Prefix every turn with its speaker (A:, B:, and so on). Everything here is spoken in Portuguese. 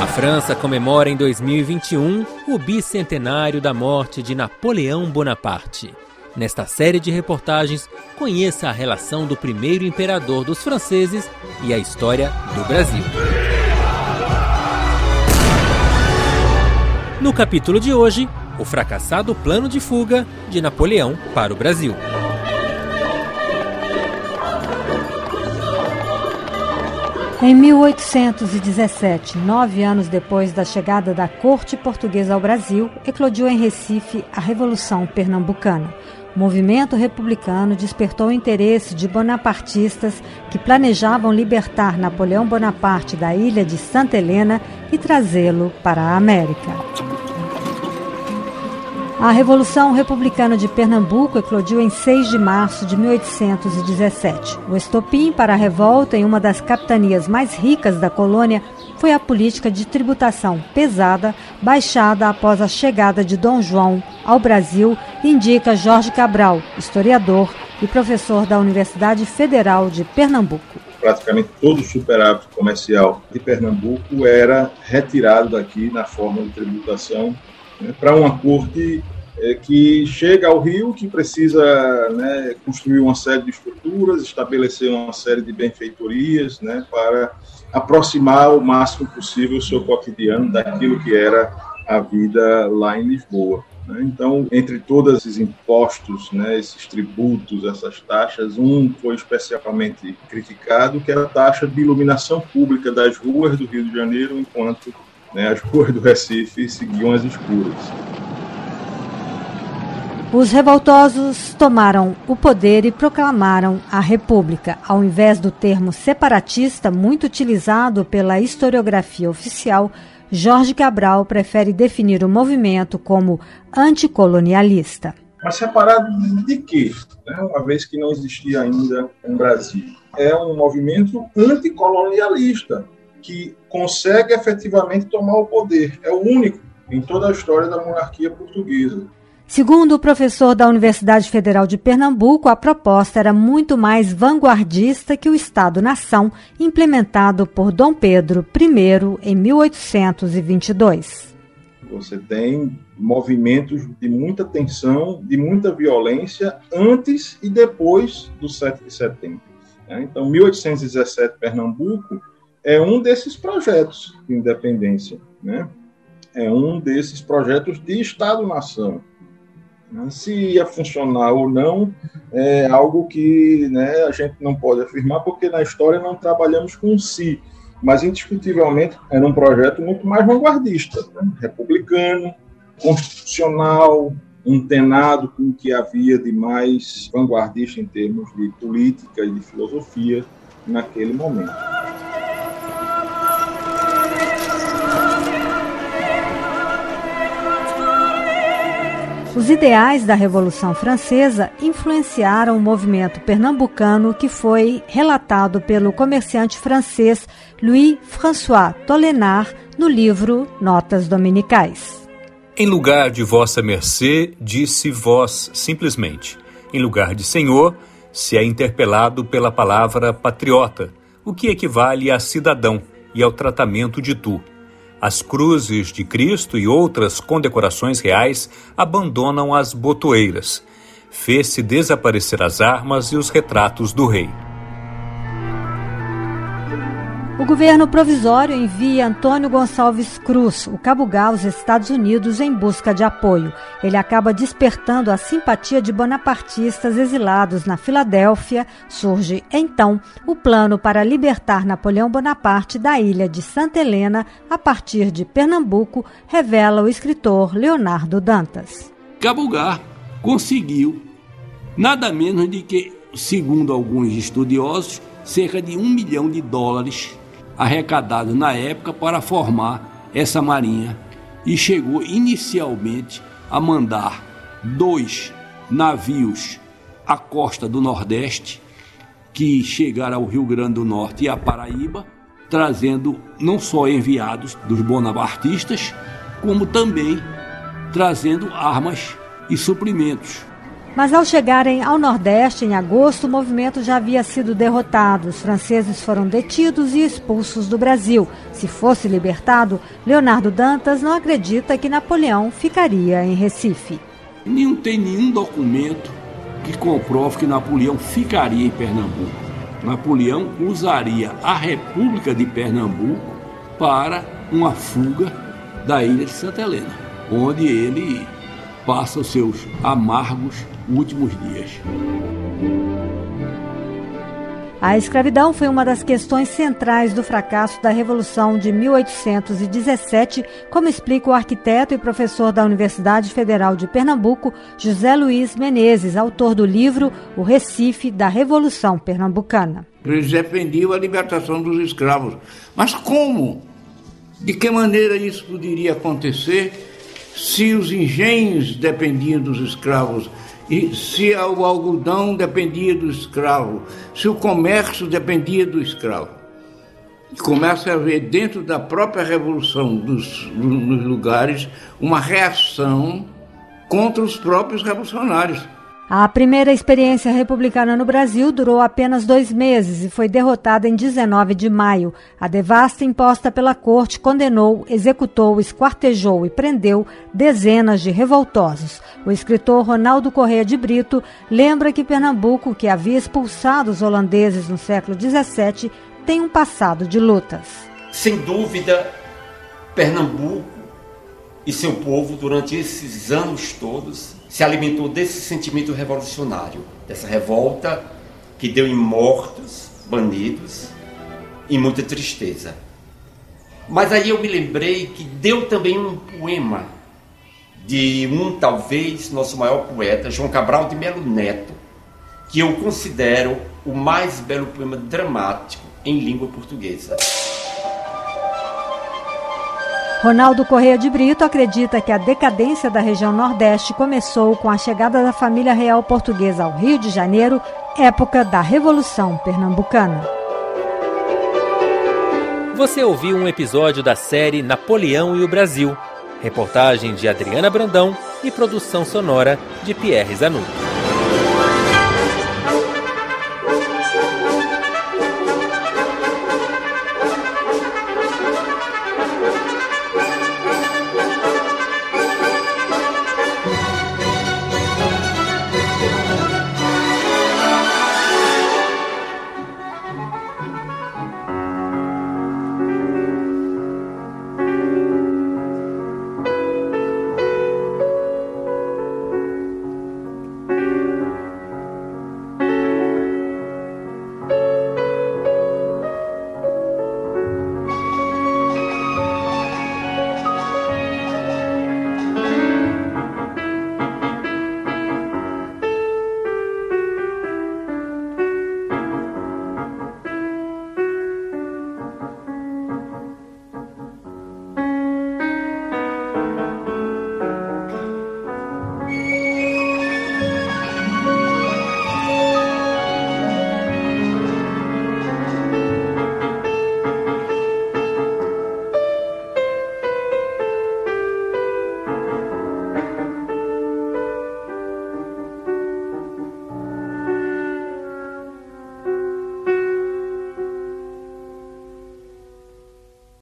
A: A França comemora em 2021 o bicentenário da morte de Napoleão Bonaparte. Nesta série de reportagens, conheça a relação do primeiro imperador dos franceses e a história do Brasil. No capítulo de hoje, o fracassado plano de fuga de Napoleão para o Brasil.
B: Em 1817, nove anos depois da chegada da corte portuguesa ao Brasil, eclodiu em Recife a Revolução Pernambucana. O movimento republicano despertou o interesse de bonapartistas que planejavam libertar Napoleão Bonaparte da ilha de Santa Helena e trazê-lo para a América. A Revolução Republicana de Pernambuco eclodiu em 6 de março de 1817. O estopim para a revolta em uma das capitanias mais ricas da colônia foi a política de tributação pesada baixada após a chegada de Dom João ao Brasil, indica Jorge Cabral, historiador e professor da Universidade Federal de Pernambuco
C: praticamente todo o superávit comercial de Pernambuco era retirado daqui na forma de tributação né, para uma corte é, que chega ao Rio, que precisa né, construir uma série de estruturas, estabelecer uma série de benfeitorias né, para aproximar o máximo possível o seu cotidiano daquilo que era a vida lá em Lisboa. Né. Então, entre todos esses impostos, né, esses tributos, essas taxas, um foi especialmente criticado, que era a taxa de iluminação pública das ruas do Rio de Janeiro, enquanto né, as ruas do Recife seguiam as escuras.
B: Os revoltosos tomaram o poder e proclamaram a República, ao invés do termo separatista, muito utilizado pela historiografia oficial. Jorge Cabral prefere definir o movimento como anticolonialista.
C: Mas separado de quê? Né? Uma vez que não existia ainda um Brasil. É um movimento anticolonialista que consegue efetivamente tomar o poder. É o único em toda a história da monarquia portuguesa.
B: Segundo o professor da Universidade Federal de Pernambuco, a proposta era muito mais vanguardista que o Estado-nação implementado por Dom Pedro I em 1822.
C: Você tem movimentos de muita tensão, de muita violência antes e depois do 7 de setembro. Né? Então, 1817, Pernambuco é um desses projetos de independência, né? É um desses projetos de Estado-nação né? Se ia funcionar ou não é algo que né, a gente não pode afirmar, porque na história não trabalhamos com si. Mas, indiscutivelmente, era um projeto muito mais vanguardista, né? republicano, constitucional, antenado com o que havia de mais vanguardista em termos de política e de filosofia naquele momento.
B: Os ideais da Revolução Francesa influenciaram o movimento pernambucano que foi relatado pelo comerciante francês Louis-François Tolenard no livro Notas Dominicais.
D: Em lugar de vossa mercê, disse vós simplesmente. Em lugar de senhor, se é interpelado pela palavra patriota, o que equivale a cidadão e ao tratamento de tu as cruzes de Cristo e outras condecorações reais abandonam as botoeiras. Fez-se desaparecer as armas e os retratos do rei.
B: O governo provisório envia Antônio Gonçalves Cruz, o Cabugá, aos Estados Unidos em busca de apoio. Ele acaba despertando a simpatia de bonapartistas exilados na Filadélfia. Surge, então, o plano para libertar Napoleão Bonaparte da ilha de Santa Helena a partir de Pernambuco, revela o escritor Leonardo Dantas.
E: Cabugá conseguiu nada menos de que, segundo alguns estudiosos, cerca de um milhão de dólares arrecadado na época para formar essa marinha e chegou inicialmente a mandar dois navios à costa do Nordeste que chegaram ao Rio Grande do Norte e à Paraíba, trazendo não só enviados dos bonapartistas, como também trazendo armas e suprimentos.
B: Mas ao chegarem ao Nordeste em agosto, o movimento já havia sido derrotado. Os franceses foram detidos e expulsos do Brasil. Se fosse libertado, Leonardo Dantas não acredita que Napoleão ficaria em Recife.
E: Não tem nenhum documento que comprove que Napoleão ficaria em Pernambuco. Napoleão usaria a República de Pernambuco para uma fuga da ilha de Santa Helena, onde ele passa os seus amargos últimos dias.
B: A escravidão foi uma das questões centrais do fracasso da Revolução de 1817, como explica o arquiteto e professor da Universidade Federal de Pernambuco, José Luiz Menezes, autor do livro O Recife da Revolução Pernambucana.
F: Eles defendiam a libertação dos escravos. Mas como? De que maneira isso poderia acontecer se os engenhos dependiam dos escravos? E se o algodão dependia do escravo, se o comércio dependia do escravo. Começa a haver dentro da própria revolução dos, nos lugares uma reação contra os próprios revolucionários.
B: A primeira experiência republicana no Brasil durou apenas dois meses e foi derrotada em 19 de maio. A devasta imposta pela corte condenou, executou, esquartejou e prendeu dezenas de revoltosos. O escritor Ronaldo Correia de Brito lembra que Pernambuco, que havia expulsado os holandeses no século XVII, tem um passado de lutas.
G: Sem dúvida, Pernambuco e seu povo, durante esses anos todos, se alimentou desse sentimento revolucionário, dessa revolta que deu em mortos, banidos e muita tristeza. Mas aí eu me lembrei que deu também um poema de um, talvez, nosso maior poeta, João Cabral de Melo Neto, que eu considero o mais belo poema dramático em língua portuguesa.
B: Ronaldo Correia de Brito acredita que a decadência da região Nordeste começou com a chegada da família real portuguesa ao Rio de Janeiro, época da Revolução Pernambucana.
A: Você ouviu um episódio da série Napoleão e o Brasil, reportagem de Adriana Brandão e produção sonora de Pierre Zanuto.